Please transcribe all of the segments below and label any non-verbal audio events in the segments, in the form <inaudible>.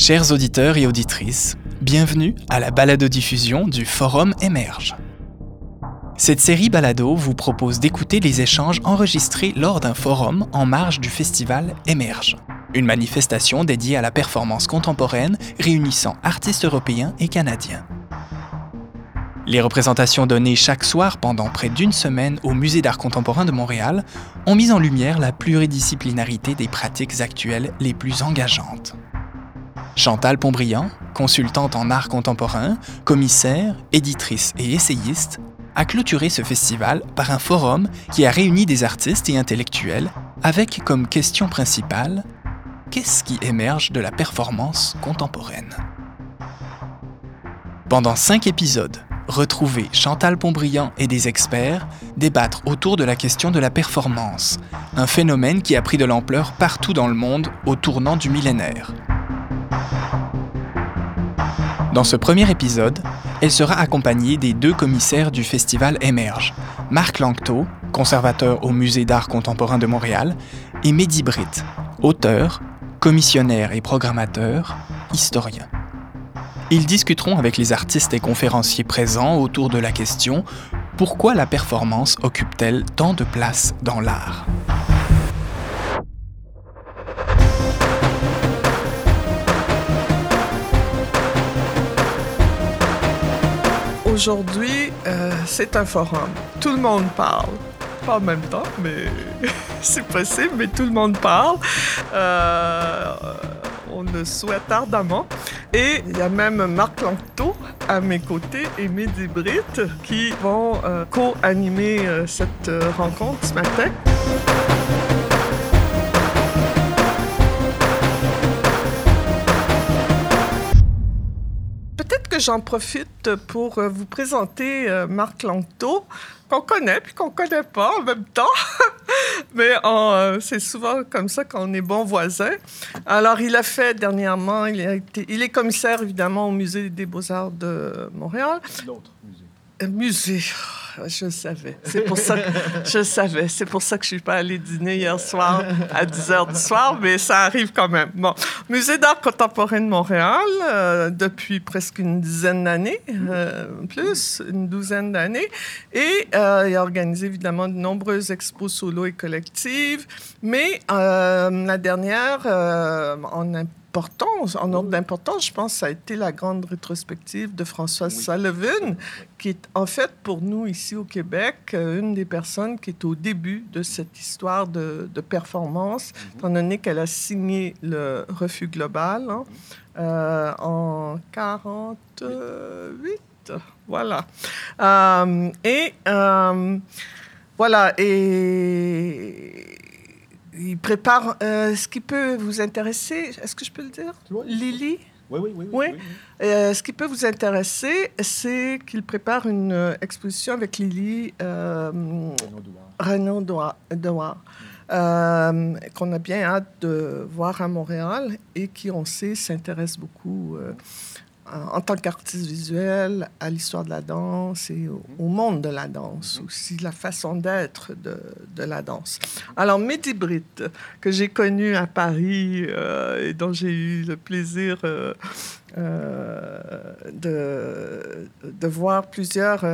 Chers auditeurs et auditrices, bienvenue à la balado-diffusion du Forum Émerge. Cette série balado vous propose d'écouter les échanges enregistrés lors d'un forum en marge du festival Émerge, une manifestation dédiée à la performance contemporaine réunissant artistes européens et canadiens. Les représentations données chaque soir pendant près d'une semaine au Musée d'art contemporain de Montréal ont mis en lumière la pluridisciplinarité des pratiques actuelles les plus engageantes. Chantal Pontbriand, consultante en art contemporain, commissaire, éditrice et essayiste, a clôturé ce festival par un forum qui a réuni des artistes et intellectuels avec comme question principale Qu'est-ce qui émerge de la performance contemporaine? Pendant cinq épisodes, retrouvez Chantal Pontbriand et des experts débattre autour de la question de la performance, un phénomène qui a pris de l'ampleur partout dans le monde au tournant du millénaire. Dans ce premier épisode, elle sera accompagnée des deux commissaires du festival Émerge, Marc Langto, conservateur au Musée d'art contemporain de Montréal, et Mehdi Britt, auteur, commissionnaire et programmateur, historien. Ils discuteront avec les artistes et conférenciers présents autour de la question Pourquoi la performance occupe-t-elle tant de place dans l'art? Aujourd'hui, euh, c'est un forum. Tout le monde parle. Pas en même temps, mais <laughs> c'est possible, mais tout le monde parle. Euh, on le souhaite ardemment. Et il y a même Marc Lanctot à mes côtés et Mehdi Britt qui vont euh, co-animer cette rencontre ce matin. J'en profite pour euh, vous présenter euh, Marc Langto, qu'on connaît puis qu'on connaît pas en même temps. <laughs> Mais euh, c'est souvent comme ça qu'on est bons voisins. Alors, il a fait dernièrement, il, a été, il est commissaire évidemment au Musée des Beaux-Arts de Montréal. L'autre musée. musée. Je savais. C'est pour ça que je savais. C'est pour ça que je suis pas allée dîner hier soir à 10 heures du soir, mais ça arrive quand même. Bon, Musée d'art contemporain de Montréal euh, depuis presque une dizaine d'années, euh, plus une douzaine d'années, et euh, il a organisé évidemment de nombreuses expos solo et collectives. Mais la dernière, en en ordre d'importance, je pense, ça a été la grande rétrospective de Françoise Sullivan, qui est en fait pour nous ici au Québec euh, une des personnes qui est au début de cette histoire de, performance, mhm. étant donné qu'elle a signé le refus global hein, euh, en 48. Voilà. Euh, et voilà. Et il prépare euh, ce qui peut vous intéresser. Est-ce que je peux le dire? Lily? Oui, oui, oui. oui. Euh, ce qui peut vous intéresser, c'est qu'il prépare une euh, exposition avec Lily euh, Renaud Douard, qu'on a bien hâte de voir à Montréal et qui, on sait, s'intéresse beaucoup en tant qu'artiste visuel à l'histoire de la danse et au, monde de la danse aussi, la façon d'être de, de, la danse. Alors, Mehdi Britt, que j'ai connu à Paris euh, et dont j'ai eu le plaisir euh, euh, de, de voir plusieurs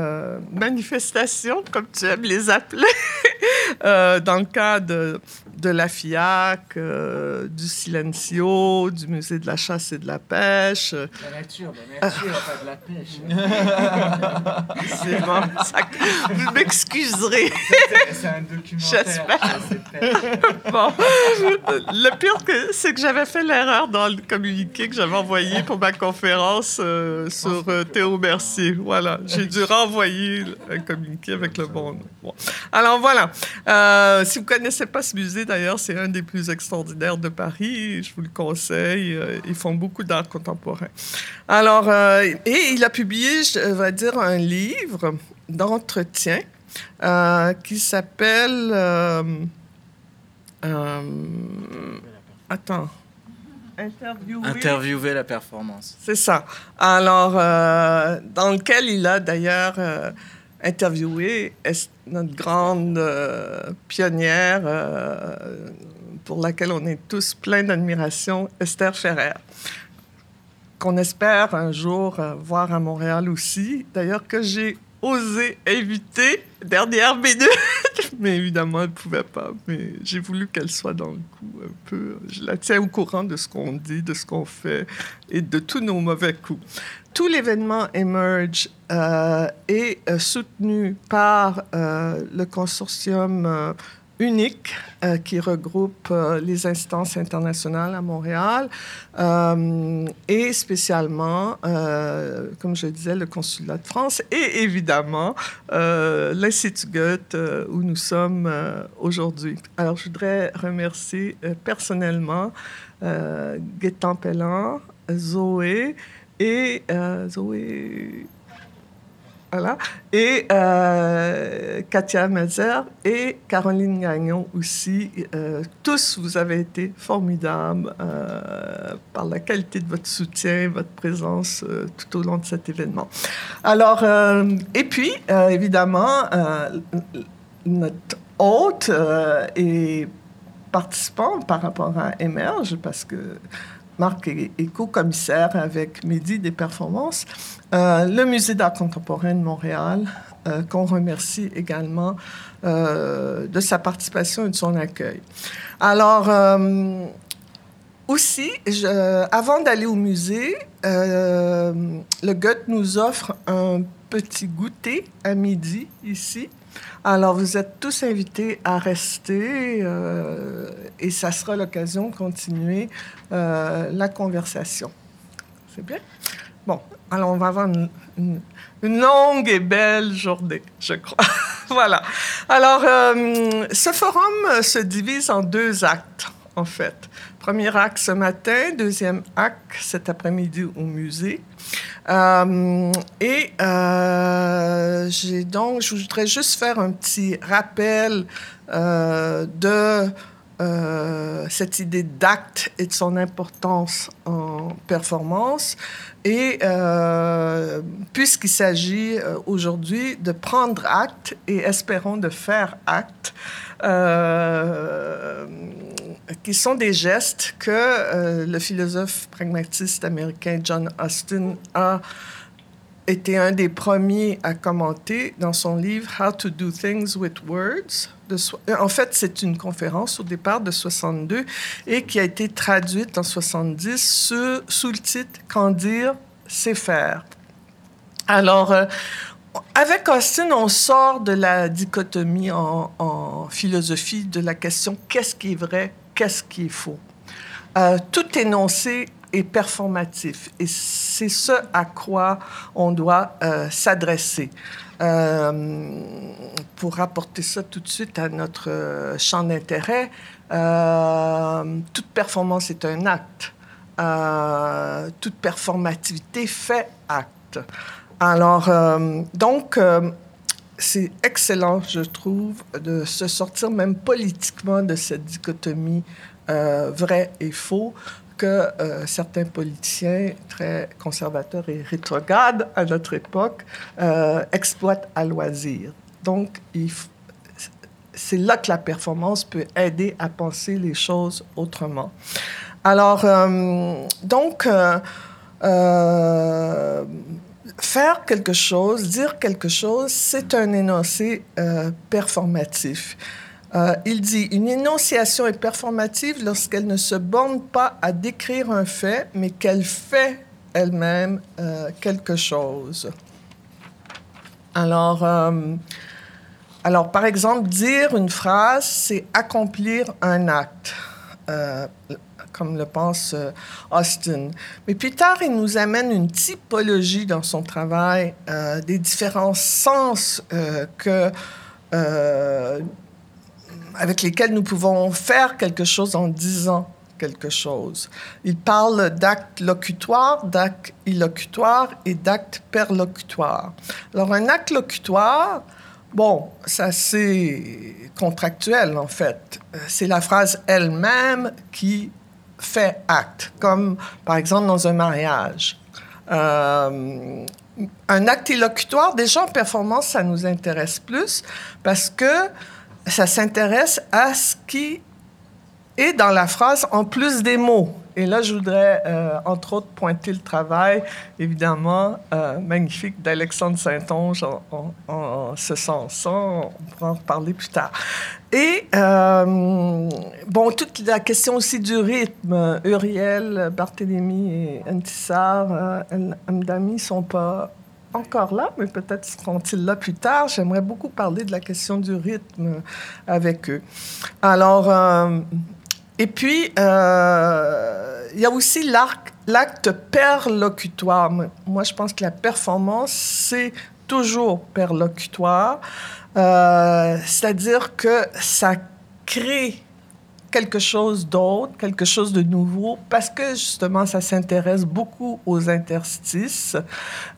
manifestations, comme tu aimes les appeler, <laughs> dans le cadre de la FIAC, euh, du Silencio, du Musée de la chasse et de la pêche. La nature, la nature, pas de la pêche. <laughs> c'est bon, <laughs> vous m'excuserez. C'est un documentaire. J'espère. bon, le pire, c'est que j'avais fait l'erreur dans le communiqué que j'avais envoyé pour ma conférence euh, sur euh, Théo Mercier. Voilà, j'ai dû renvoyer un communiqué avec le bon nom. Alors voilà, si vous ne connaissez pas ce musée, d'ailleurs, c'est un des plus extraordinaires de Paris. Je vous le conseille. Euh, ils font beaucoup d'art contemporain. Alors, euh, et il a publié, je vais dire, un livre d'entretien euh, qui s'appelle. attends. Interviewer. Interviewer la performance. C'est ça. Alors, dans lequel il a d'ailleurs interviewé notre grande euh, pionnière euh, pour laquelle on est tous pleins d'admiration, Esther Ferrer. qu'on espère un jour voir à Montréal aussi. D'ailleurs, que j'ai osé inviter dernière minute, <laughs> mais évidemment, elle ne pouvait pas. Mais j'ai voulu qu'elle soit dans le coup un peu. Je la tiens au courant de ce qu'on dit, de ce qu'on fait et de tous nos mauvais coups. Tout l'événement Emerge euh, est euh, soutenu par euh, le consortium unique euh, qui regroupe euh, les instances internationales à Montréal euh, et spécialement, comme je disais, le consulat de France et évidemment l'Institut Goethe où nous sommes aujourd'hui. Alors, je voudrais remercier personnellement Gaétan Pellan, Zoé et Zoé et euh, Katia Mazer et Caroline Gagnon aussi. Euh, tous, vous avez été formidables euh, par la qualité de votre soutien, votre présence tout au long de cet événement. Alors, et puis, évidemment, notre hôte et participant par rapport à Emerge, parce que Marc est, co-commissaire avec Mehdi des performances, euh, le Musée d'art contemporain de Montréal, euh, qu'on remercie également euh, de sa participation et de son accueil. Alors, aussi, avant d'aller au musée, le Goethe nous offre un petit goûter à midi ici. Alors, vous êtes tous invités à rester euh, et ça sera l'occasion de continuer euh, la conversation. C'est bien? Bon, alors on va avoir une, longue et belle journée, je crois. <laughs> voilà. Alors, euh, ce forum se divise en deux actes, en fait. Premier acte ce matin, deuxième acte cet après-midi au musée. Euh, et euh, j'ai donc, je voudrais juste faire un petit rappel euh, de cette idée d'acte et de son importance en performance. Et puisqu'il s'agit aujourd'hui de prendre acte et espérons de faire acte, qui sont des gestes que euh, le philosophe pragmatiste américain John Austin a été un des premiers à commenter dans son livre How to Do Things with Words. Euh, en fait, c'est une conférence au départ de 62 et qui a été traduite en 70 sous, le titre Qu'en dire, c'est faire. Alors, euh, avec Austin, on sort de la dichotomie en, en philosophie de la question qu'est-ce qui est vrai, qu'est-ce qui est faux. Euh, tout énoncé est performatif et c'est ce à quoi on doit euh, s'adresser. Euh, pour rapporter ça tout de suite à notre champ d'intérêt, toute performance est un acte. toute performativité fait acte. Alors, donc, c'est excellent, je trouve, de se sortir même politiquement de cette dichotomie euh, vrai et faux que euh, certains politiciens très conservateurs et rétrogrades à notre époque euh, exploitent à loisir. Donc, c'est là que la performance peut aider à penser les choses autrement. Alors, donc, faire quelque chose, dire quelque chose, c'est un énoncé euh, performatif. Euh, il dit, une énonciation est performative lorsqu'elle ne se borne pas à décrire un fait, mais qu'elle fait elle-même euh, quelque chose. Alors, alors, par exemple, dire une phrase, c'est accomplir un acte comme le pense euh, Austin. Mais plus tard, il nous amène une typologie dans son travail euh, des différents sens euh, que, avec lesquels nous pouvons faire quelque chose en disant quelque chose. Il parle d'acte locutoire, d'acte illocutoire et d'acte perlocutoire. Alors, un acte locutoire, Bon, ça c'est contractuel en fait. C'est la phrase elle-même qui fait acte, comme par exemple dans un mariage. Euh, un acte élocutoire, déjà en performance, ça nous intéresse plus parce que ça s'intéresse à ce qui est dans la phrase en plus des mots. et là, je voudrais, entre autres, pointer le travail, évidemment, magnifique d'Alexandre Saint-Onge en, en, ce sens. On pourra en reparler plus tard. Et, bon, toute la question aussi du rythme. Uriel, Barthélemy et Antissar, Amdami sont pas encore là, mais peut-être seront-ils là plus tard. J'aimerais beaucoup parler de la question du rythme avec eux. Alors, euh, et puis, euh, il y a aussi l'acte perlocutoire. Moi, je pense que la performance, c'est toujours perlocutoire. Euh, c'est-à-dire que ça crée quelque chose d'autre, quelque chose de nouveau, parce que justement, ça s'intéresse beaucoup aux interstices.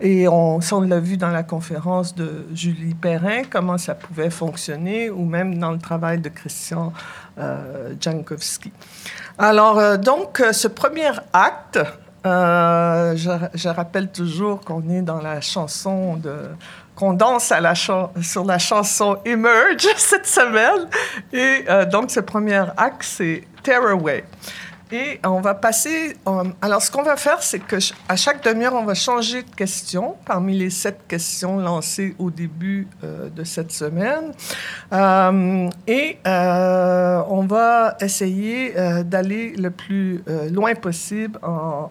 Et on, on l'a vu dans la conférence de Julie Perrin, comment ça pouvait fonctionner, ou même dans le travail de Christian euh, Jankowski. Alors, euh, donc, euh, ce premier acte, je, rappelle toujours qu'on est dans la chanson de qu'on danse sur la chanson Emerge <laughs> cette semaine. Et euh, donc, ce premier acte, c'est Tearaway. Et on va passer. Euh, alors, ce qu'on va faire, c'est que à chaque demi-heure, on va changer de question parmi les sept questions lancées au début euh, de cette semaine. et on va essayer d'aller le plus loin possible en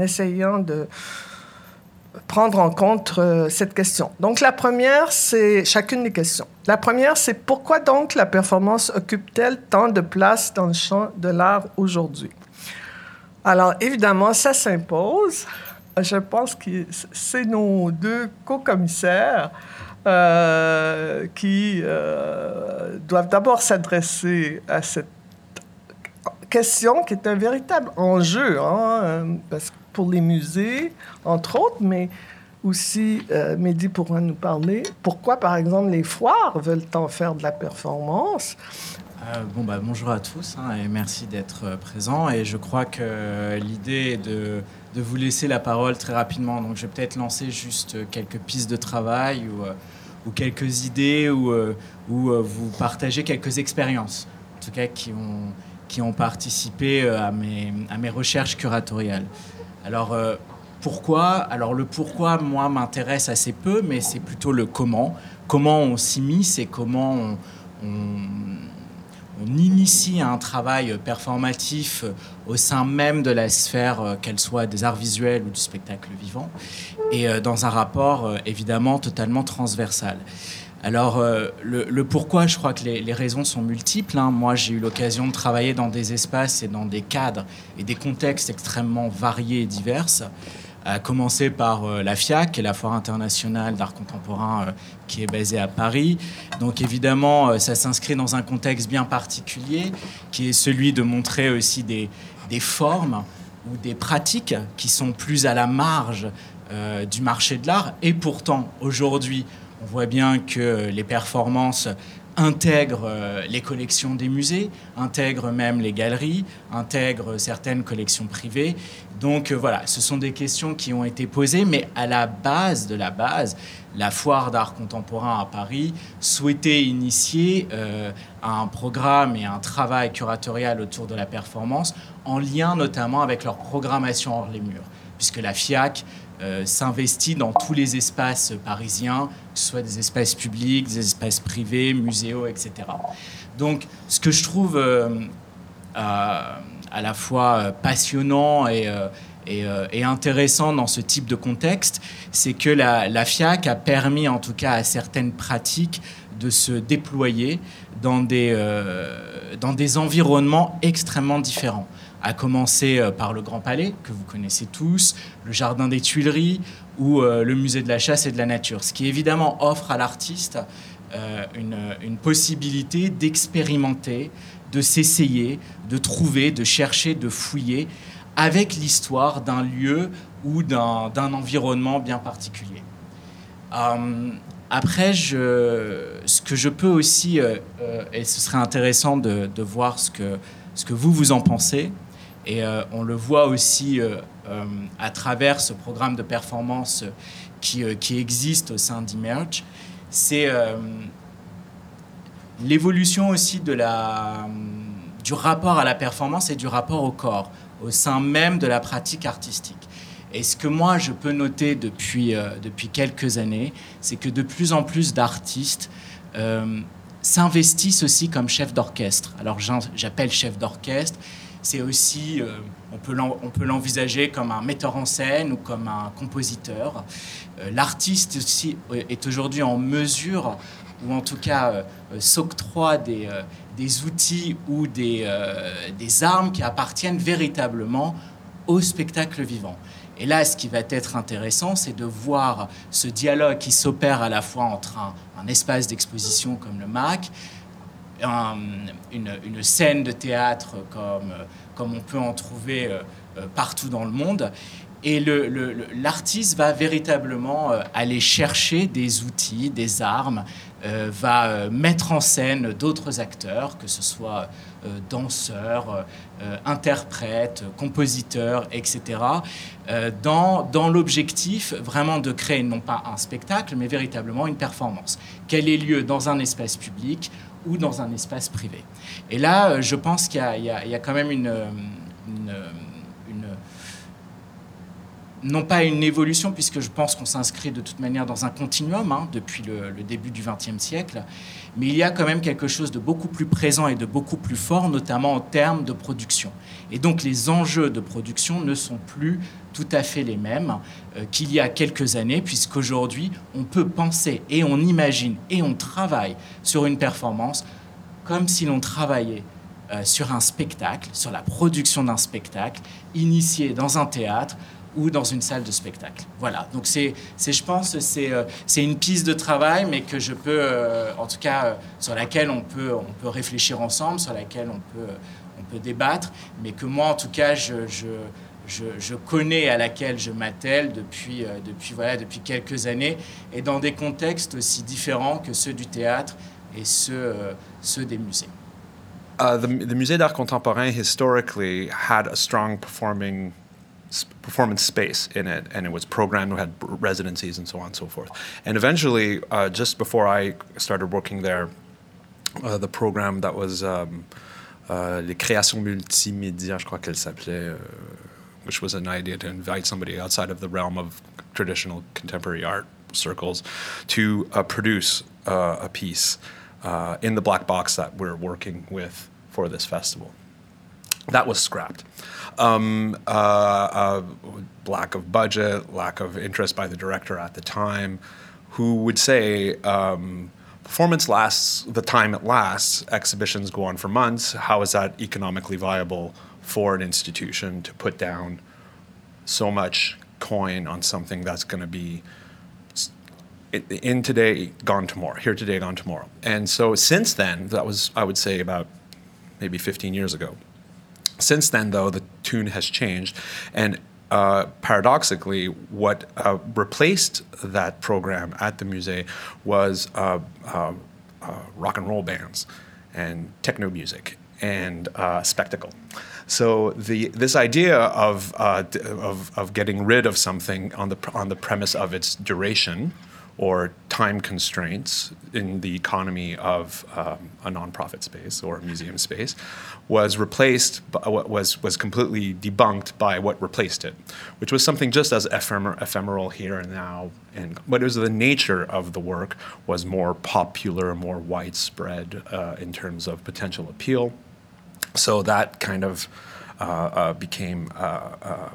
essayant de prendre en compte euh, cette question. Donc la première, c'est chacune des questions. La première, c'est pourquoi donc la performance occupe-t-elle tant de place dans le champ de l'art aujourd'hui? Alors évidemment, ça s'impose. Je pense que c'est nos deux co-commissaires euh, qui euh, doivent d'abord s'adresser à cette question qui est un véritable enjeu, hein, parce que pour les musées, entre autres, mais aussi, euh, Mehdi pourra nous parler. Pourquoi, par exemple, les foires veulent en faire de la performance? Euh, bon, bah, bonjour à tous hein, et merci d'être euh, présents. Et je crois que l'idée est de, vous laisser la parole très rapidement. Donc, je vais peut-être lancer juste quelques pistes de travail ou, quelques idées ou, ou vous partager quelques expériences, en tout cas qui ont, participé à mes recherches curatoriales. Alors, euh, pourquoi? Alors, le pourquoi, moi, m'intéresse assez peu, mais c'est plutôt le comment. Comment on s'immisce et comment on, initie un travail performatif au sein même de la sphère, euh, qu'elle soit des arts visuels ou du spectacle vivant, et euh, dans un rapport évidemment totalement transversal. Alors, le, pourquoi, je crois que les, raisons sont multiples. Hein. Moi, j'ai eu l'occasion de travailler dans des espaces et dans des cadres et des contextes extrêmement variés et divers, à commencer par euh, la FIAC, qui la Foire internationale d'art contemporain euh, qui est basée à Paris. Donc, évidemment, euh, ça s'inscrit dans un contexte bien particulier, qui est celui de montrer aussi des formes ou des pratiques qui sont plus à la marge du marché de l'art. Et pourtant, aujourd'hui, on voit bien que les performances intègrent euh, les collections des musées, intègrent même les galeries, intègrent certaines collections privées. Donc euh, voilà, ce sont des questions qui ont été posées, mais à la base de la base, la foire d'art contemporain à Paris souhaitait initier euh, un programme et un travail curatorial autour de la performance, en lien notamment avec leur programmation hors les murs, puisque la FIAC euh, s'investit dans tous les espaces parisiens, que ce soit des espaces publics, des espaces privés, muséaux, etc. Donc, ce que je trouve euh, à, la fois passionnant et, euh, et, intéressant dans ce type de contexte, c'est que la, la, FIAC a permis, en tout cas à certaines pratiques, de se déployer dans des, dans des environnements extrêmement différents à commencer euh, par le Grand Palais, que vous connaissez tous, le Jardin des Tuileries ou euh, le Musée de la Chasse et de la Nature, ce qui évidemment offre à l'artiste euh, une, possibilité d'expérimenter, de s'essayer, de trouver, de chercher, de fouiller avec l'histoire d'un lieu ou d'un environnement bien particulier. après, ce que je peux aussi, et ce serait intéressant de, de voir ce que, ce que vous vous en pensez, et euh, on le voit aussi euh, euh, à travers ce programme de performance qui, qui existe au sein d'Emerge. C'est l'évolution aussi de la, du rapport à la performance et du rapport au corps, au sein même de la pratique artistique. Et ce que moi je peux noter depuis, depuis quelques années, c'est que de plus en plus d'artistes s'investissent aussi comme chef d'orchestre. Alors j'appelle chef d'orchestre, c'est aussi, euh, on peut l'envisager comme un metteur en scène ou comme un compositeur. L'artiste aussi est aujourd'hui en mesure, ou en tout cas s'octroie des, outils ou des armes qui appartiennent véritablement au spectacle vivant. Et là, ce qui va être intéressant, c'est de voir ce dialogue qui s'opère à la fois entre un, espace d'exposition comme le MAC, une, scène de théâtre comme, comme on peut en trouver euh, euh, partout dans le monde. Et l'artiste va véritablement euh, aller chercher des outils, des armes, va mettre en scène d'autres acteurs, que ce soit danseurs, interprètes, compositeurs, etc., dans, dans l'objectif vraiment de créer non pas un spectacle, mais véritablement une performance, qu'elle ait lieu dans un espace public ou dans un espace privé. Et là, je pense qu'il y, a quand même une, une non pas une évolution, puisque je pense qu'on s'inscrit de toute manière dans un continuum hein, depuis le, début du XXe siècle, mais il y a quand même quelque chose de beaucoup plus présent et de beaucoup plus fort, notamment en termes de production. Et donc les enjeux de production ne sont plus tout à fait les mêmes euh, qu'il y a quelques années, puisqu'aujourd'hui, on peut penser et on imagine et on travaille sur une performance comme si l'on travaillait euh, sur un spectacle, sur la production d'un spectacle, initié dans un théâtre, ou dans une salle de spectacle. Voilà, donc c'est, je pense, c'est, euh, c'est une piste de travail, mais que je peux, euh, en tout cas, euh, sur laquelle on peut, on peut réfléchir ensemble, sur laquelle on peut, on peut débattre, mais que moi, en tout cas, je, je, je, connais, à laquelle je m'attelle depuis, depuis, voilà, depuis quelques années, et dans des contextes aussi différents que ceux du théâtre et ceux, ceux des musées. Uh, Musée d'Art Contemporain historically had a strong performing performance space in it, and it was programmed. We had residencies and so on and so forth. And eventually, uh, just before I started working there, uh, the program that was um, uh, Les Créations Multimédia, je crois qu'elle s'appelait, uh, which was an idea to invite somebody outside of the realm of traditional contemporary art circles to uh, produce uh, a piece in the black box that we're working with for this festival. That was scrapped. Um, uh, uh, lack of budget, lack of interest by the director at the time, who would say, um, performance lasts the time it lasts, exhibitions go on for months. How is that economically viable for an institution to put down so much coin on something that's going to be in today, gone tomorrow, here today, gone tomorrow? And so since then, that was, I would say, about maybe 15 years ago. Since then, though, the tune has changed, and uh, paradoxically, what uh, replaced that program at the Musée was uh, uh, uh rock and roll bands and techno music and uh, spectacle. So the this idea of, of, of getting rid of something on the on the premise of its duration or time constraints in the economy of um, a nonprofit space or a museum space was replaced by what was was completely debunked by what replaced it, which was something just as ephemer- ephemeral here and now, and but it was the nature of the work was more popular, more widespread uh, in terms of potential appeal. So that kind of uh, uh, became. Uh, uh,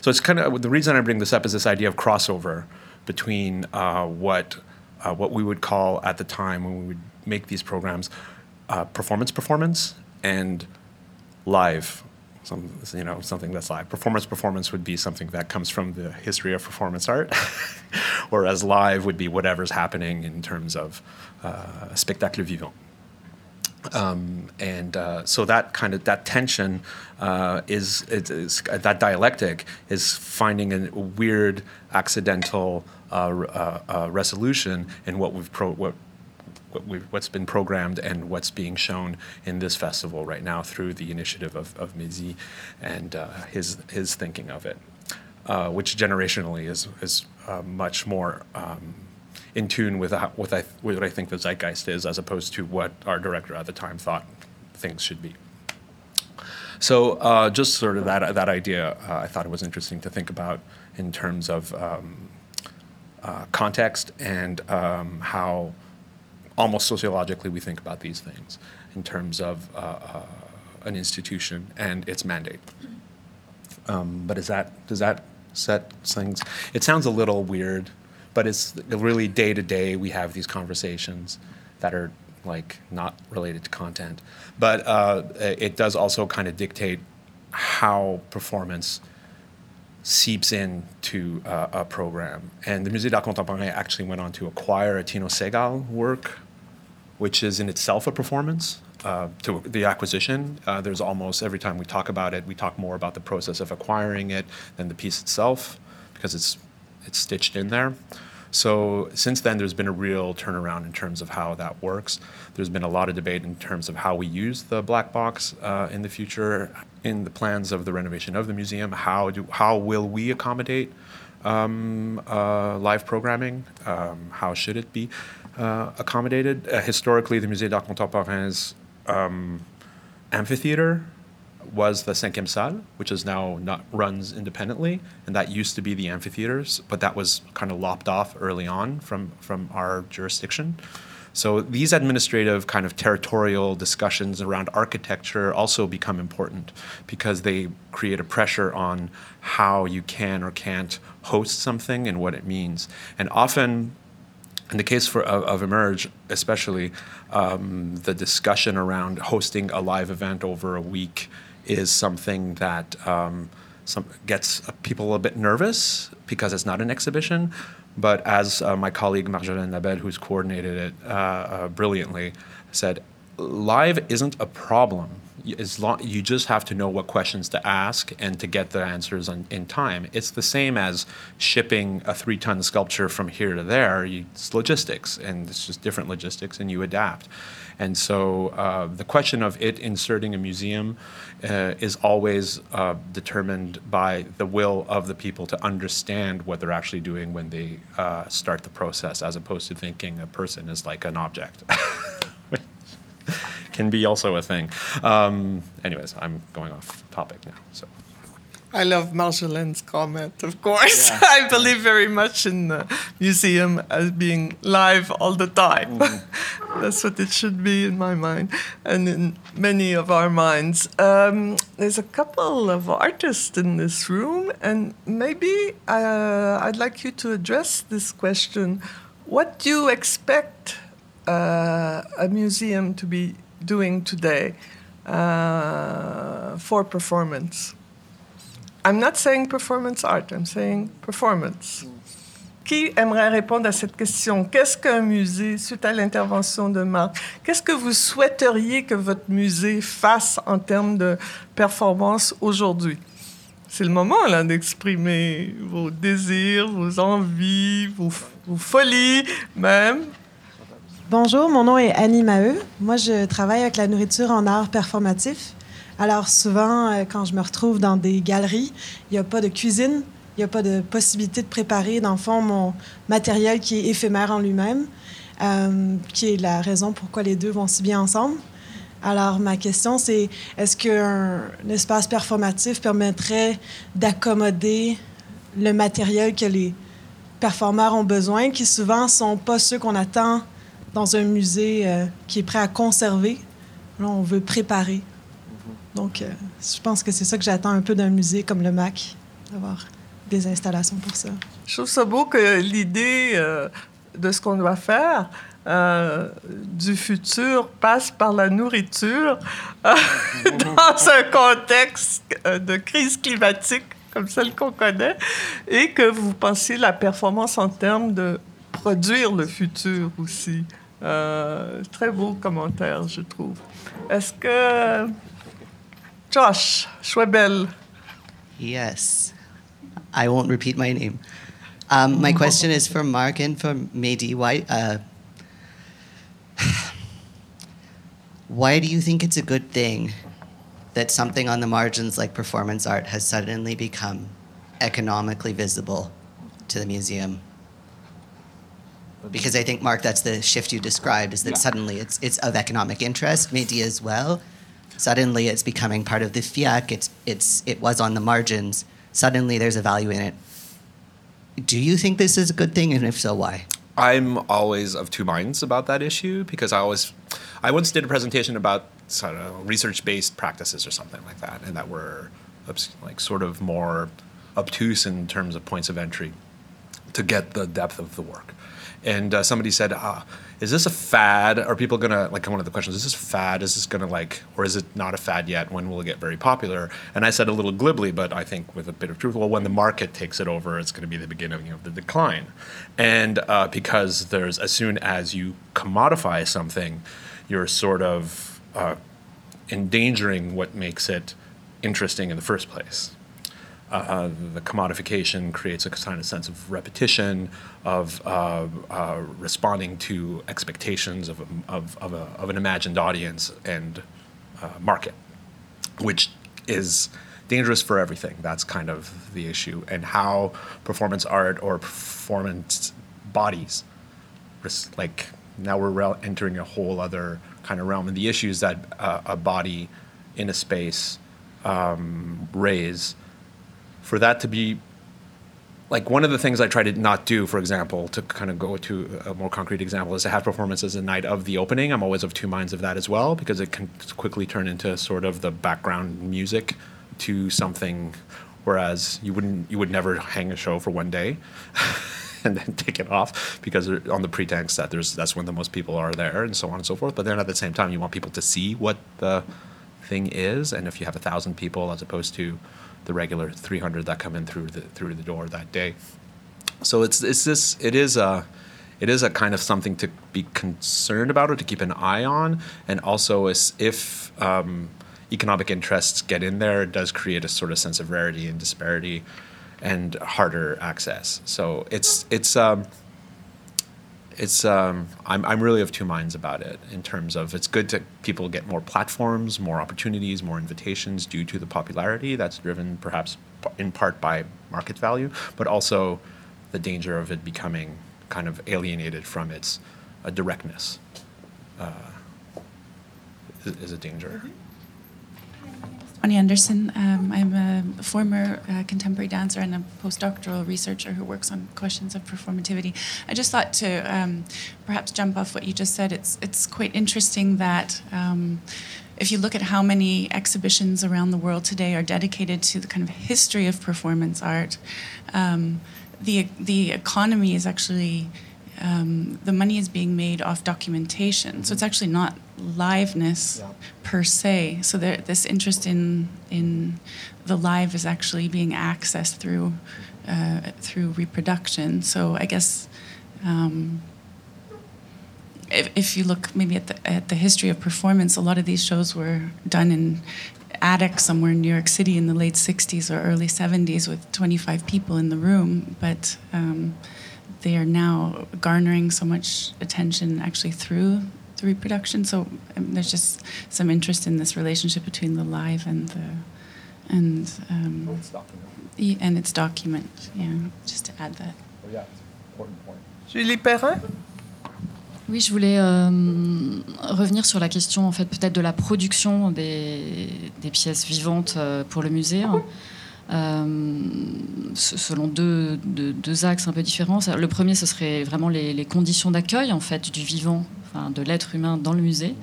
so it's kind of the reason I bring this up is this idea of crossover between uh, what uh, what we would call at the time when we would make these programs uh, performance performance and live. Some you know something that's live. Performance performance would be something that comes from the history of performance art <laughs> whereas live would be whatever's happening in terms of uh, spectacle vivant um, and uh, so that kind of that tension uh, is, is, is, that dialectic is finding a weird accidental uh, uh, uh resolution in what we've pro- what what we've, what's been programmed and what's being shown in this festival right now through the initiative of, of Mizi and uh, his his thinking of it, which generationally is is much more. Um, in tune with what I, what I think the zeitgeist is, as opposed to what our director at the time thought things should be. So uh, just sort of that that idea, uh, I thought it was interesting to think about in terms of um, uh, context and um, how almost sociologically we think about these things in terms of uh, uh, an institution and its mandate. Um, but is that does that set things? It sounds a little weird, but it's really day to day. We have these conversations that are like not related to content, but uh, it does also kind of dictate how performance seeps into uh, a program. And the Musée d'Art Contemporain actually went on to acquire a Tino Sehgal work, which is in itself a performance. Uh, to the acquisition, uh, there's almost every time we talk about it, we talk more about the process of acquiring it than the piece itself, because it's it's stitched in there. So since then, there's been a real turnaround in terms of how that works. There's been a lot of debate in terms of how we use the black box uh, in the future, in the plans of the renovation of the museum. How do how will we accommodate um, uh, live programming? Um, how should it be uh, accommodated? Uh, historically, the Musée d'Art Contemporain's um, amphitheater was the Cinquième Salle, which is now not runs independently, and that used to be the amphitheaters, but that was kind of lopped off early on from from our jurisdiction. So these administrative kind of territorial discussions around architecture also become important because they create a pressure on how you can or can't host something and what it means. And often in the case for, of, of Emerge, especially, um, the discussion around hosting a live event over a week is something that um, some, gets people a bit nervous because it's not an exhibition. But as uh, my colleague Marjolaine Labelle, who's coordinated it uh, uh, brilliantly, said, live isn't a problem. As long, you just have to know what questions to ask and to get the answers on, in time. It's the same as shipping a three-ton sculpture from here to there. You, it's logistics, and it's just different logistics, and you adapt. And so uh, the question of it inserting a museum uh, is always uh, determined by the will of the people to understand what they're actually doing when they uh, start the process, as opposed to thinking a person is like an object. <laughs> Can be also a thing. Um, anyways, I'm going off topic now. So. I love Marjolaine's comment, of course. Yeah. <laughs> I believe very much in the museum as being live all the time. Mm. <laughs> That's what it should be in my mind and in many of our minds. Um, there's a couple of artists in this room, and maybe uh, I'd like you to address this question. What do you expect uh, a museum to be doing today uh, for performance? I'm not saying performance art, I'm saying performance. Qui aimerait répondre à cette question? Qu'est-ce qu'un musée, suite à l'intervention de Marc, qu'est-ce que vous souhaiteriez que votre musée fasse en termes de performance aujourd'hui? C'est le moment là d'exprimer vos désirs, vos envies, vos, vos, folies même. Bonjour, mon nom est Annie Maheu. Moi, je travaille avec la nourriture en art performatif. Alors souvent, euh, quand je me retrouve dans des galeries, il n'y a pas de cuisine, il n'y a pas de possibilité de préparer, dans le fond, mon matériel qui est éphémère en lui-même, euh, qui est la raison pourquoi les deux vont si bien ensemble. Alors, ma question, c'est est-ce qu'un espace performatif permettrait d'accommoder le matériel que les performeurs ont besoin, qui souvent sont pas ceux qu'on attend dans un musée euh, qui est prêt à conserver? Là, on veut préparer. Donc, euh, je pense que c'est ça que j'attends un peu d'un musée comme le MAC, d'avoir des installations pour ça. Je trouve ça beau que l'idée euh, de ce qu'on doit faire euh, du futur passe par la nourriture <laughs> dans un contexte de crise climatique comme celle qu'on connaît et que vous pensiez la performance en termes de produire le futur aussi. Très beau commentaire, je trouve. Est-ce que Josh Schwebel. Yes. I won't repeat my name. Um, my question is for Mark and for Mehdi. Why, uh, <sighs> why do you think it's a good thing that something on the margins like performance art has suddenly become economically visible to the museum? Because I think, Mark, that's the shift you described, is that yeah. suddenly it's, it's of economic interest, Mehdi as well Suddenly, it's becoming part of the FIAC. It's, it's, it was on the margins. Suddenly, there's a value in it. Do you think this is a good thing, and if so, why? I'm always of two minds about that issue because I always, I once did a presentation about sort of research-based practices or something like that, and that were like sort of more obtuse in terms of points of entry to get the depth of the work. And uh, somebody said, ah, "Is this a fad? Are people gonna like?" One of the questions is this fad? Is this gonna like, or is it not a fad yet? When will it get very popular? And I said a little glibly, but I think with a bit of truth, well, when the market takes it over, it's going to be the beginning of the decline. And uh, because there's as soon as you commodify something, you're sort of uh, endangering what makes it interesting in the first place. Uh, the commodification creates a kind of sense of repetition, of uh, uh, responding to expectations of, of, of, a, of an imagined audience and uh, market, which is dangerous for everything. That's kind of the issue. And how performance art or performance bodies, like now we're entering a whole other kind of realm. And the issues that uh, a body in a space um, raise for that to be like one of the things I try to not do, for example, to kind of go to a more concrete example, is to have performances the night of the opening. I'm always of two minds of that as well because it can quickly turn into sort of the background music to something, whereas you wouldn't, you would never hang a show for one day. <laughs> and then take it off because on the pretense that there's that's when the most people are there and so on and so forth. But then at the same time, you want people to see what the thing is, and if you have a thousand people as opposed to the regular 300 that come in through the through the door that day. So it's it's this it is a it is a kind of something to be concerned about or to keep an eye on, and also is if um, economic interests get in there, it does create a sort of sense of rarity and disparity, and harder access. So it's it's. Um, it's um, I'm, I'm really of two minds about it in terms of it's good to people get more platforms, more opportunities, more invitations due to the popularity that's driven perhaps in part by market value, but also the danger of it becoming kind of alienated from its uh, directness uh, is, is, a danger. Mm-hmm. Bonnie Anderson. Um, I'm a former uh, contemporary dancer and a postdoctoral researcher who works on questions of performativity. I just thought to um, perhaps jump off what you just said. It's it's quite interesting that. Um, if you look at how many exhibitions around the world today are dedicated to the kind of history of performance art, um, the the economy is actually um, the money is being made off documentation. So it's actually not liveness yeah. per se. So there, this interest in in the live is actually being accessed through uh, through reproduction. So I guess. Um, if, if you look maybe at the, at the history of performance, a lot of these shows were done in attics somewhere in New York City in the late 60s or early 70s with 25 people in the room. But um, they are now garnering so much attention actually through the reproduction. So um, there's just some interest in this relationship between the live and the and um, oh, it's and its document. Yeah, just to add that. Oh, yeah, important point. Julie Perrin? Oui, je voulais euh, revenir sur la question en fait peut-être de la production des, des pièces vivantes euh, pour le musée. Euh, selon deux, deux, axes un peu différents. Le premier, ce serait vraiment les, conditions d'accueil en fait du vivant, enfin, de l'être humain dans le musée.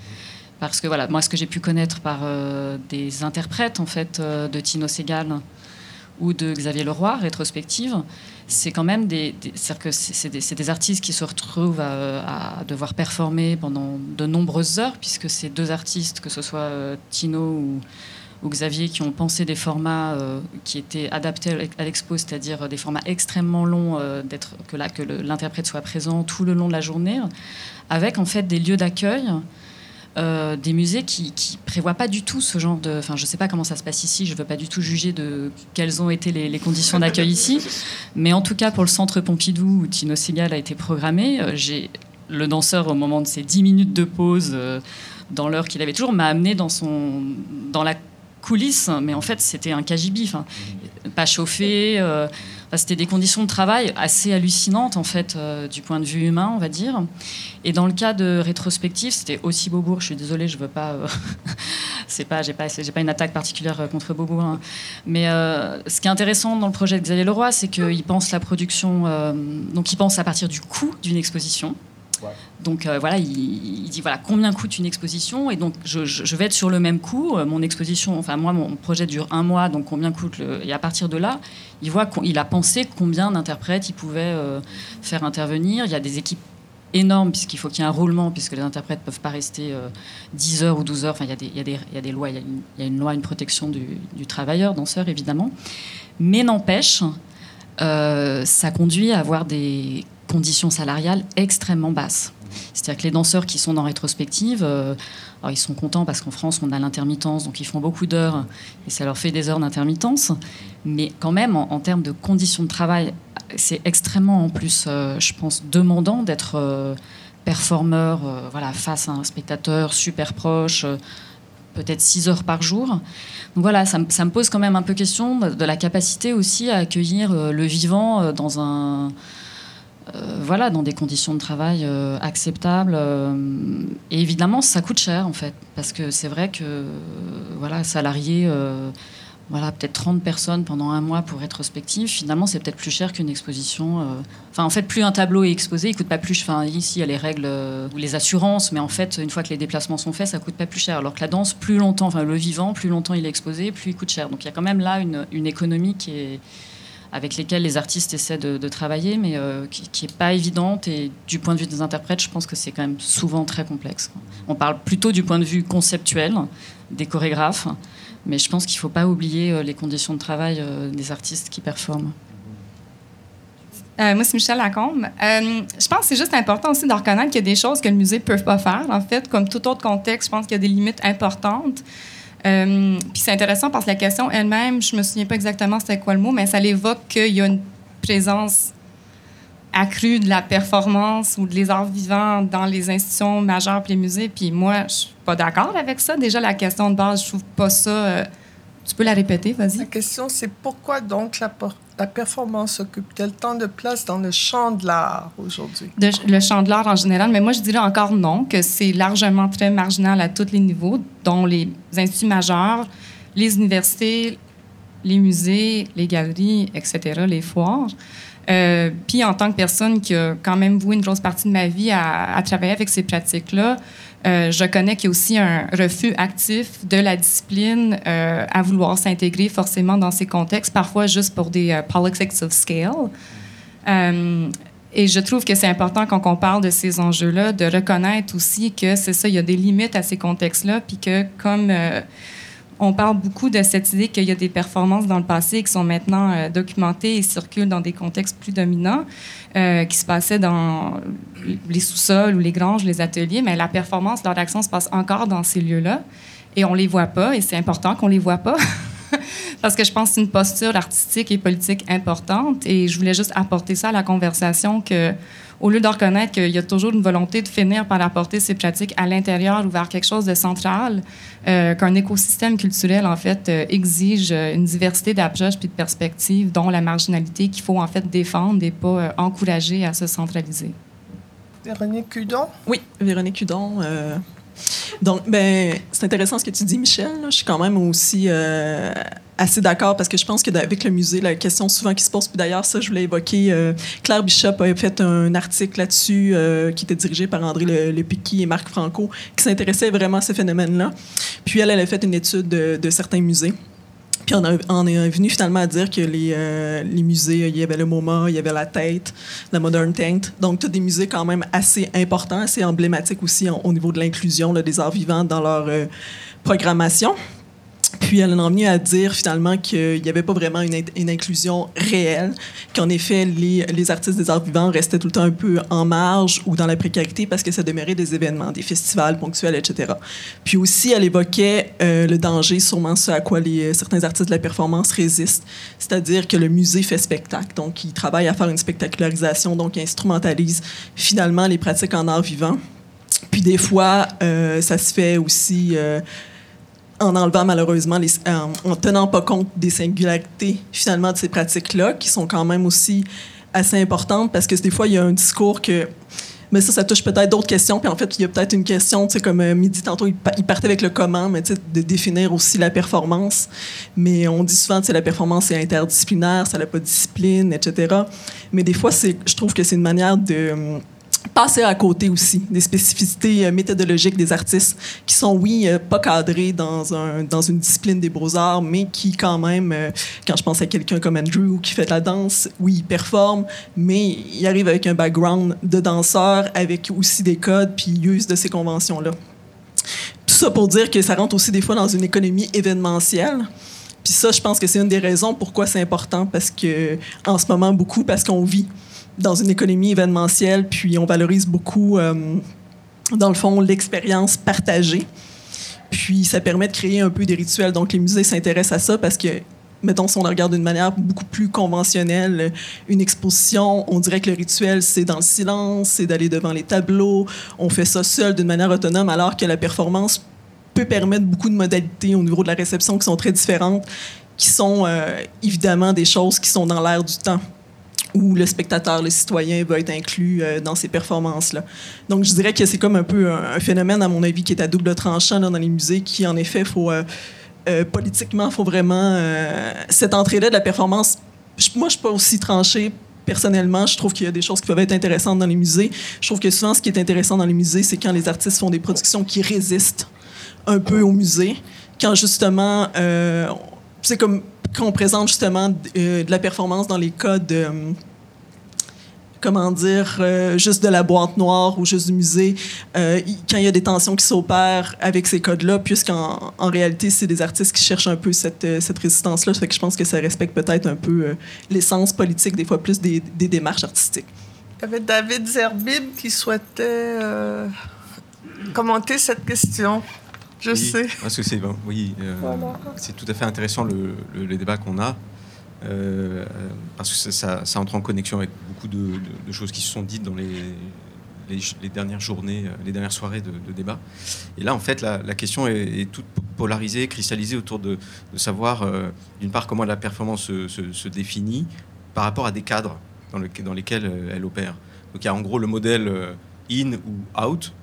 Parce que voilà, moi, ce que j'ai pu connaître par euh, des interprètes en fait euh, de Tino Segal ou de Xavier Leroy, rétrospective, c'est quand même des, c'est des, artistes qui se retrouvent à, devoir performer pendant de nombreuses heures, puisque ces deux artistes, que ce soit Tino ou ou Xavier qui ont pensé des formats euh, qui étaient adaptés à l'expo, c'est-à-dire des formats extrêmement longs, euh, d'être que là que l'interprète soit présent tout le long de la journée, avec en fait des lieux d'accueil. Euh, des musées qui, ne prévoient pas du tout ce genre de. Enfin, je sais pas comment ça se passe ici. Je veux pas du tout juger de quelles ont été les, conditions d'accueil ici, mais en tout cas pour le centre Pompidou où Tino Segal a été programmé, j'ai le danseur au moment de ses 10 minutes de pause dans l'heure qu'il avait toujours m'a amené dans son dans la coulisses, mais en fait c'était un KGB, enfin, pas chauffé. Euh, c'était des conditions de travail assez hallucinantes en fait euh, du point de vue humain, on va dire. Et dans le cas de rétrospective, c'était aussi Beaubourg. Je suis désolée, je veux pas. Euh, <laughs> c'est pas, j'ai pas, j'ai pas une attaque particulière contre Beaubourg. Hein. Mais ce qui est intéressant dans le projet de Xavier Leroy, c'est qu'il pense la production. donc, il pense à partir du coût d'une exposition. Donc euh, voilà, il, dit voilà combien coûte une exposition et donc je, vais être sur le même coût. Euh, mon exposition, enfin moi mon projet dure un mois, donc combien coûte et à partir de là, il voit qu'il a pensé combien d'interprètes il pouvait euh, faire intervenir. Il y a des équipes énormes puisqu'il faut qu'il y ait un roulement puisque les interprètes peuvent pas rester 10 heures ou 12 heures. Enfin il y a des, y y a des lois, il y a, une, loi, une protection du, du travailleur danseur évidemment, mais n'empêche. Ça conduit à avoir des conditions salariales extrêmement basses. C'est-à-dire que les danseurs qui sont dans rétrospective, euh, alors ils sont contents parce qu'en France on a l'intermittence, donc ils font beaucoup d'heures et ça leur fait des heures d'intermittence. Mais quand même, en, termes de conditions de travail, c'est extrêmement en plus, euh, je pense, demandant d'être euh, performeur voilà, face à un spectateur super proche peut-être 6 heures par jour. Donc voilà, ça, me pose quand même un peu question de la capacité aussi à accueillir le vivant dans un, euh, voilà, dans des conditions de travail euh, acceptables. Euh, et évidemment, ça coûte cher, en fait, parce que c'est vrai que, voilà, salarié, voilà, peut-être 30 personnes pendant un mois pour rétrospective, finalement, c'est peut-être plus cher qu'une exposition. Enfin, en fait, plus un tableau est exposé, il coûte pas plus. Enfin, ici, il y a les règles ou les assurances, mais en fait, une fois que les déplacements sont faits, ça coûte pas plus cher. Alors que la danse, plus longtemps, enfin, le vivant, plus longtemps il est exposé, plus il coûte cher. Donc, il y a quand même là une, économie qui est avec lesquels les artistes essaient de, travailler, mais euh, qui n'est pas évidente. Et du point de vue des interprètes, je pense que c'est quand même souvent très complexe. On parle plutôt du point de vue conceptuel des chorégraphes, mais je pense qu'il ne faut pas oublier euh, les conditions de travail euh, des artistes qui performent. moi, c'est Michel Lacombe. je pense que c'est juste important aussi de reconnaître qu'il y a des choses que le musée ne peut pas faire. En fait, comme tout autre contexte, je pense qu'il y a des limites importantes. Euh, puis c'est intéressant parce que la question elle-même, je me souviens pas exactement c'était quoi le mot, mais ça l'évoque qu'il y a une présence accrue de la performance ou de les arts vivants dans les institutions majeures et les musées. Puis moi, je suis pas d'accord avec ça. Déjà, la question de base, je trouve pas ça. Euh, tu peux la répéter, vas-y. La question, c'est pourquoi donc la, la performance occupe-t-elle tant de place dans le champ de l'art aujourd'hui? le champ de l'art en général, mais moi je dirais encore non, que c'est largement très marginal à tous les niveaux, dont les instituts majeurs, les universités, les musées, les galeries, etc., les foires. Euh, puis en tant que personne qui a quand même voué une grosse partie de ma vie à, travailler avec ces pratiques-là, euh, je connais qu'il y a aussi un refus actif de la discipline euh, à vouloir s'intégrer forcément dans ces contextes, parfois juste pour des euh, politics of scale. et je trouve que c'est important quand on parle de ces enjeux-là de reconnaître aussi que c'est ça, il y a des limites à ces contextes-là, puis que comme on parle beaucoup de cette idée qu'il y a des performances dans le passé qui sont maintenant euh, documentées et circulent dans des contextes plus dominants, euh, qui se passaient dans les sous-sols ou les granges, les ateliers, mais la performance leur action se passe encore dans ces lieux-là et on les voit pas et c'est important qu'on les voit pas. <laughs> <laughs> Parce que je pense que c'est une posture artistique et politique importante et je voulais juste apporter ça à la conversation que au lieu de reconnaître qu'il y a toujours une volonté de finir par apporter ces pratiques à l'intérieur ou vers quelque chose de central, euh, qu'un écosystème culturel, en fait, euh, exige une diversité d'approches puis de perspectives, dont la marginalité qu'il faut, en fait, défendre et pas euh, encourager à se centraliser. Véronique Cudon? Oui, Véronique Cudon. Donc, ben, c'est intéressant ce que tu dis, Michel. Je suis quand même aussi assez d'accord parce que je pense que avec le musée, la question souvent qui se pose, puis d'ailleurs, ça, je voulais évoquer, euh, Claire Bishop a fait un article là-dessus euh, qui était dirigé par André Le, et Marc Franco qui s'intéressait vraiment à ce phénomène-là. Puis elle, elle a fait une étude de, certains musées. Puis on, est venu finalement à dire que les, euh, les, musées, il y avait le MoMA, il y avait la Tête, la Modern Tent. Donc, tous des musées quand même assez importants, assez emblématiques aussi au niveau de l'inclusion des arts vivants dans leur programmation. Puis elle en est venue à dire finalement qu'il n'y avait pas vraiment une, inclusion réelle, qu'en effet, les, artistes des arts vivants restaient tout le temps un peu en marge ou dans la précarité parce que ça demeurait des événements, des festivals ponctuels, etc. Puis aussi, elle évoquait euh, le danger, sûrement ce à quoi certains artistes de la performance résistent, c'est-à-dire que le musée fait spectacle, donc il travaille à faire une spectacularisation, donc il instrumentalise finalement les pratiques en art vivant. Puis des fois, euh, ça se fait aussi... Euh, en enlevant malheureusement, les, en, tenant pas compte des singularités finalement de ces pratiques-là, qui sont quand même aussi assez importantes, parce que des fois, il y a un discours que mais ça, ça touche peut-être d'autres questions. Puis en fait, il y a peut-être une question, tu sais, comme euh, Midi, tantôt, il, partait avec le comment, mais tu sais, de définir aussi la performance. Mais on dit souvent, tu sais, la performance est interdisciplinaire, ça n'a pas de discipline, etc. Mais des fois, je trouve que c'est une manière de hum, passer à côté aussi des spécificités euh, méthodologiques des artistes qui sont, oui, euh, pas cadrés dans, un, dans une discipline des beaux-arts, mais qui, quand même, euh, quand je pense à quelqu'un comme Andrew qui fait de la danse, oui, il performe, mais il arrive avec un background de danseur, avec aussi des codes, puis il use de ces conventions-là. Tout ça pour dire que ça rentre aussi des fois dans une économie événementielle. Puis ça, je pense que c'est une des raisons pourquoi c'est important, parce que en ce moment, beaucoup, parce qu'on vit dans une économie événementielle, puis on valorise beaucoup, euh, dans le fond, l'expérience partagée. Puis ça permet de créer un peu des rituels. Donc les musées s'intéressent à ça parce que, mettons, si on regarde d'une manière beaucoup plus conventionnelle, une exposition, on dirait que le rituel, c'est dans le silence, c'est d'aller devant les tableaux, on fait ça seul d'une manière autonome, alors que la performance peut permettre beaucoup de modalités au niveau de la réception qui sont très différentes, qui sont euh, évidemment des choses qui sont dans l'air du temps où le spectateur, le citoyen va être inclus euh, dans ces performances-là. Donc, je dirais que c'est comme un peu un, phénomène, à mon avis, qui est à double tranchant dans les musées, qui, en effet, faut, euh, euh, politiquement, faut vraiment... cette entrée-là de la performance, moi, je suis pas aussi tranchée personnellement, je trouve qu'il y a des choses qui peuvent être intéressantes dans les musées. Je trouve que souvent, ce qui est intéressant dans les musées, c'est quand les artistes font des productions qui résistent un peu au musée. Quand justement, c'est comme quand on présente justement euh, de la performance dans les cas de euh, comment dire, euh, juste de la boîte noire ou juste du musée, quand il y a des tensions qui s'opèrent avec ces codes-là, puisqu'en en réalité, c'est des artistes qui cherchent un peu cette, cette résistance-là. Ça fait que je pense que ça respecte peut-être un peu l'essence politique, des fois plus des, des, démarches artistiques. Il y avait David Zerbib qui souhaitait commenter cette question. Je sais. Parce que c'est oui, euh, c'est tout à fait intéressant le, les débats qu'on a. Euh, parce que ça, ça, entre en connexion avec beaucoup de, choses qui se sont dites dans les, les, dernières journées, euh, les dernières soirées de, débat. Et là, en fait, la, question est, toute polarisée, cristallisée autour de, savoir, d'une part, comment la performance se, se, définit par rapport à des cadres dans, le, dans lesquels elle opère. Donc il y a en gros le modèle in ou out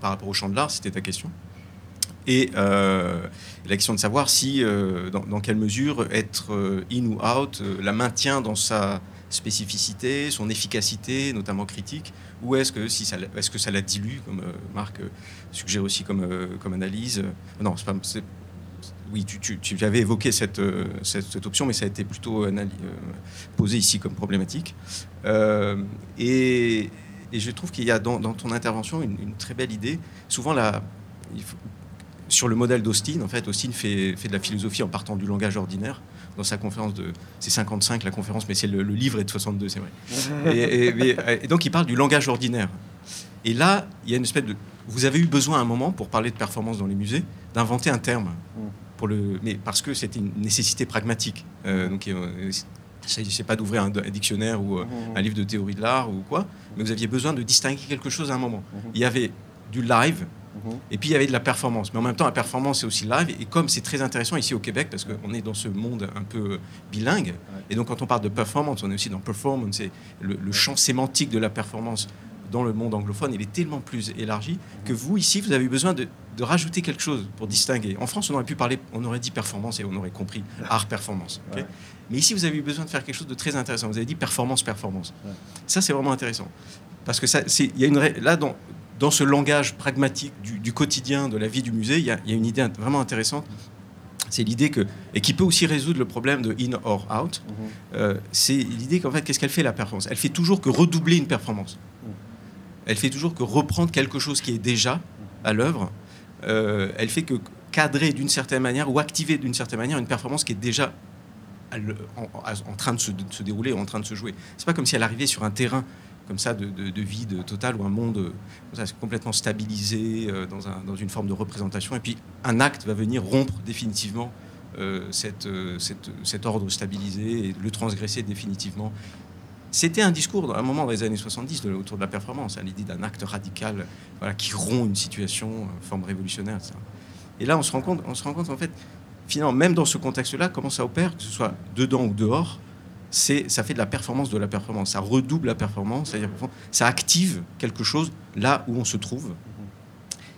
par rapport au champ de l'art, c'était ta question. Et euh, la question de savoir si, euh, dans, quelle mesure être euh, in ou out la maintient dans sa spécificité, son efficacité, notamment critique, ou est-ce que, si ça, est-ce que ça la dilue, comme Marc suggère aussi comme, analyse Non, c'est pas, oui, tu, avais évoqué cette, option, mais ça a été plutôt posé ici comme problématique. Et, je trouve qu'il y a dans, ton intervention une, une, très belle idée. Souvent, la, il faut, sur le modèle d'Austin, en fait, Austin fait, fait, de la philosophie en partant du langage ordinaire. Dans sa conférence de. C'est 55 la conférence, mais c'est le, livre est de 62, c'est vrai. <laughs> Et, donc il parle du langage ordinaire. Et là, il y a une espèce de. Vous avez eu besoin à un moment, pour parler de performance dans les musées, d'inventer un terme. Pour le, mais parce que c'était une nécessité pragmatique. Euh, donc, euh, il ne s'agissait pas d'ouvrir un, dictionnaire ou euh, un livre de théorie de l'art ou quoi, mais vous aviez besoin de distinguer quelque chose à un moment. Il y avait du live, et puis il y avait de la performance. Mais en même temps, la performance, c'est aussi live. Et comme c'est très intéressant ici au Québec, parce qu'on est dans ce monde un peu bilingue, et donc quand on parle de performance, on est aussi dans performance, et le, champ sémantique de la performance dans le monde anglophone, il est tellement plus élargi que vous, ici, vous avez besoin de, rajouter quelque chose pour distinguer. En France, on aurait pu parler, on aurait dit performance et on aurait compris art performance. Mais ici, vous avez eu besoin de faire quelque chose de très intéressant. Vous avez dit performance, performance. Ça, c'est vraiment intéressant. Parce que ça, il y a une, là, dans, dans ce langage pragmatique du, quotidien, de la vie du musée, il y a, une idée vraiment intéressante. C'est l'idée que, et qui peut aussi résoudre le problème de in or out, mhm. euh, c'est l'idée qu'en fait, qu'est-ce qu'elle fait la performance? Elle fait toujours que redoubler une performance. Mhm. Elle fait toujours que reprendre quelque chose qui est déjà à l'œuvre. Euh, elle fait que cadrer d'une certaine manière ou activer d'une certaine manière une performance qui est déjà en, train de se, de se, dérouler, en train de se jouer. C'est pas comme si elle arrivait sur un terrain comme ça de, de, vide total ou un monde euh, complètement stabilisé euh, dans, un, dans, une forme de représentation. Et puis un acte va venir rompre définitivement euh, cet ordre stabilisé et le transgresser définitivement. C'était un discours, à un moment dans les années 70, autour de la performance, hein, l'idée d'un acte radical voilà, qui rompt une situation, forme révolutionnaire. Et là, on se rend compte, on se rend compte en fait, finalement, même dans ce contexte-là, comment ça opère, que ce soit dedans ou dehors, c'est, ça fait de la performance de la performance. Ça redouble la performance, c'est-à-dire ça active quelque chose là où on se trouve.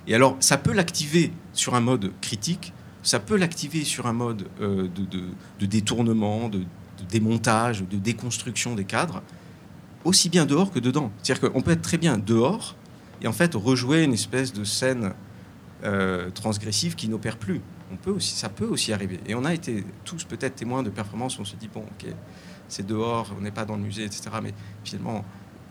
Et alors, ça peut l'activer sur un mode critique, ça peut l'activer sur un mode euh, de, détournement, de, démontage, de déconstruction des cadres, aussi bien dehors que dedans. C'est-à-dire qu'on peut être très bien dehors et en fait rejouer une espèce de scène euh, transgressive qui n'opère plus. On peut aussi, ça peut aussi arriver. Et on a été tous peut-être témoins de performances où on se dit, bon, ok, c'est dehors, on n'est pas dans le musée, etc. Mais finalement,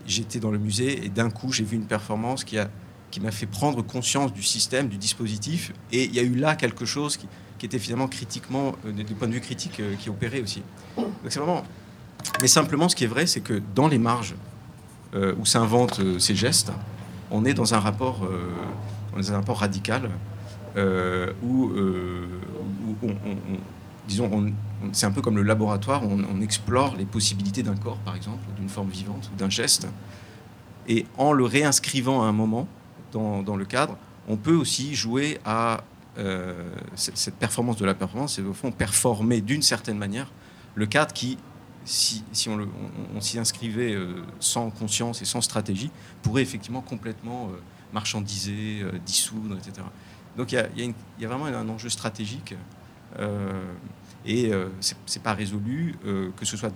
j'étais dans le musée et d'un coup, j'ai vu une performance qui a qui m'a fait prendre conscience du système, du dispositif. Et il y a eu là quelque chose qui, était finalement critiquement, euh, du point de vue critique, euh, qui opérait aussi. Donc c'est vraiment. Mais simplement, ce qui est vrai, c'est que dans les marges euh, où s'inventent ces gestes, on est dans un rapport, on dans un rapport radical où, on, disons, c'est un peu comme le laboratoire, on, explore les possibilités d'un corps, par exemple, d'une forme vivante ou d'un geste. Et en le réinscrivant à un moment, dans, le cadre, on peut aussi jouer à euh, cette, performance de la performance, c'est au fond performer d'une certaine manière le cadre qui, si, on, s'y inscrivait euh, sans conscience et sans stratégie, pourrait effectivement complètement euh, marchandiser, dissoudre, etc. Donc il y, a, vraiment un enjeu stratégique et c'est pas résolu, que ce soit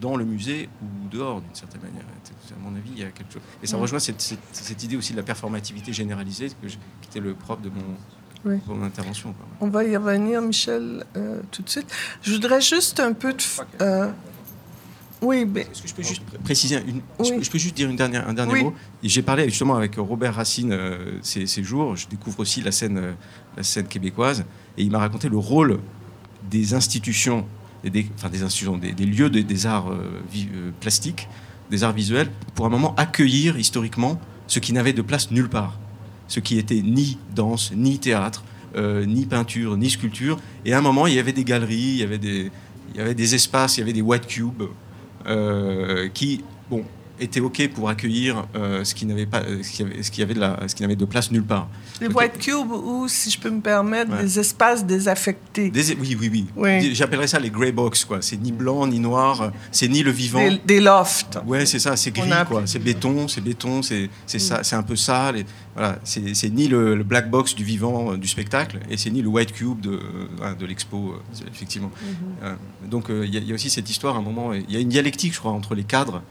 dans le musée ou dehors, d'une certaine manière. À mon avis, il y a quelque chose. Et ça rejoint cette, idée aussi de la performativité généralisée, qui était le propre de mon, intervention. On va y revenir, Michel, euh, tout de suite. Je voudrais juste un peu de. Euh, oui, mais... Est-ce que je peux juste préciser une... je, peux, juste dire une dernière, un dernier mot? J'ai parlé justement avec Robert Racine euh, ces, jours. Je découvre aussi la scène, la scène québécoise. Et il m'a raconté le rôle des institutions des, enfin des institutions, des, lieux des, arts euh, euh, plastiques, des arts visuels, pour un moment accueillir historiquement ce qui n'avait de place nulle part, ce qui était ni danse, ni théâtre, euh, ni peinture, ni sculpture. Et à un moment, il y avait des galeries, il y avait des, il y avait des espaces, il y avait des white cubes qui, bon, était OK pour accueillir euh, ce qui n'avait pas, euh, ce qui avait, ce qui avait de la, ce qui n'avait de place nulle part. Les white cubes ou, si je peux me permettre, des espaces désaffectés. oui, oui, oui. J'appellerais ça les grey box, quoi. C'est ni blanc ni noir, c'est ni le vivant. Des, lofts. Ouais, c'est ça, c'est gris, quoi. C'est béton, c'est béton, c'est c'est mm. ça, c'est un peu sale. Et, voilà, c'est ni le, black box du vivant, euh, du spectacle, et c'est ni le white cube de, de l'expo, effectivement. Mm-hmm. donc il y, y, a aussi cette histoire, à un moment, il y a une dialectique, je crois, entre les cadres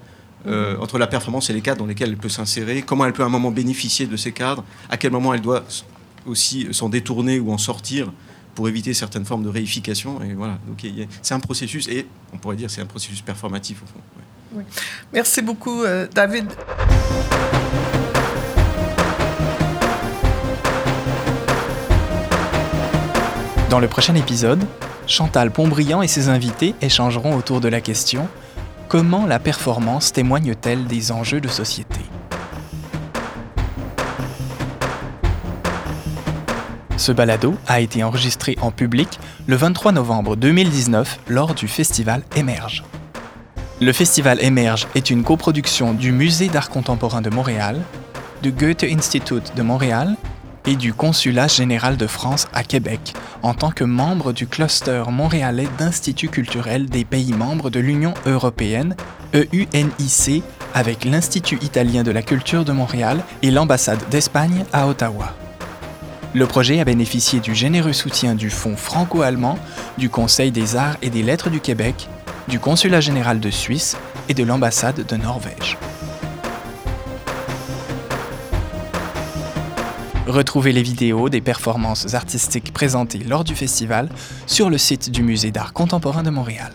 euh, entre la performance et les cadres dans lesquels elle peut s'insérer, comment elle peut à un moment bénéficier de ces cadres, à quel moment elle doit aussi s'en détourner ou en sortir pour éviter certaines formes de réification. Et voilà, donc c'est un processus, et on pourrait dire c'est un processus performatif au fond. Merci beaucoup, euh, David. Dans le prochain épisode, Chantal Pontbriand et ses invités échangeront autour de la question Comment la performance témoigne-t-elle des enjeux de société? Ce balado a été enregistré en public le 23 novembre 2019 lors du festival Émerge. Le festival Émerge est une coproduction du Musée d'art contemporain de Montréal, du Goethe Institut de Montréal et du Consulat général de France à Québec en tant que membre du cluster montréalais d'instituts culturels des pays membres de l'Union européenne, EUNIC, avec l'Institut italien de la culture de Montréal et l'ambassade d'Espagne à Ottawa. Le projet a bénéficié du généreux soutien du Fonds franco-allemand, du Conseil des arts et des lettres du Québec, du Consulat général de Suisse et de l'ambassade de Norvège. Retrouvez les vidéos des performances artistiques présentées lors du festival sur le site du Musée d'art contemporain de Montréal.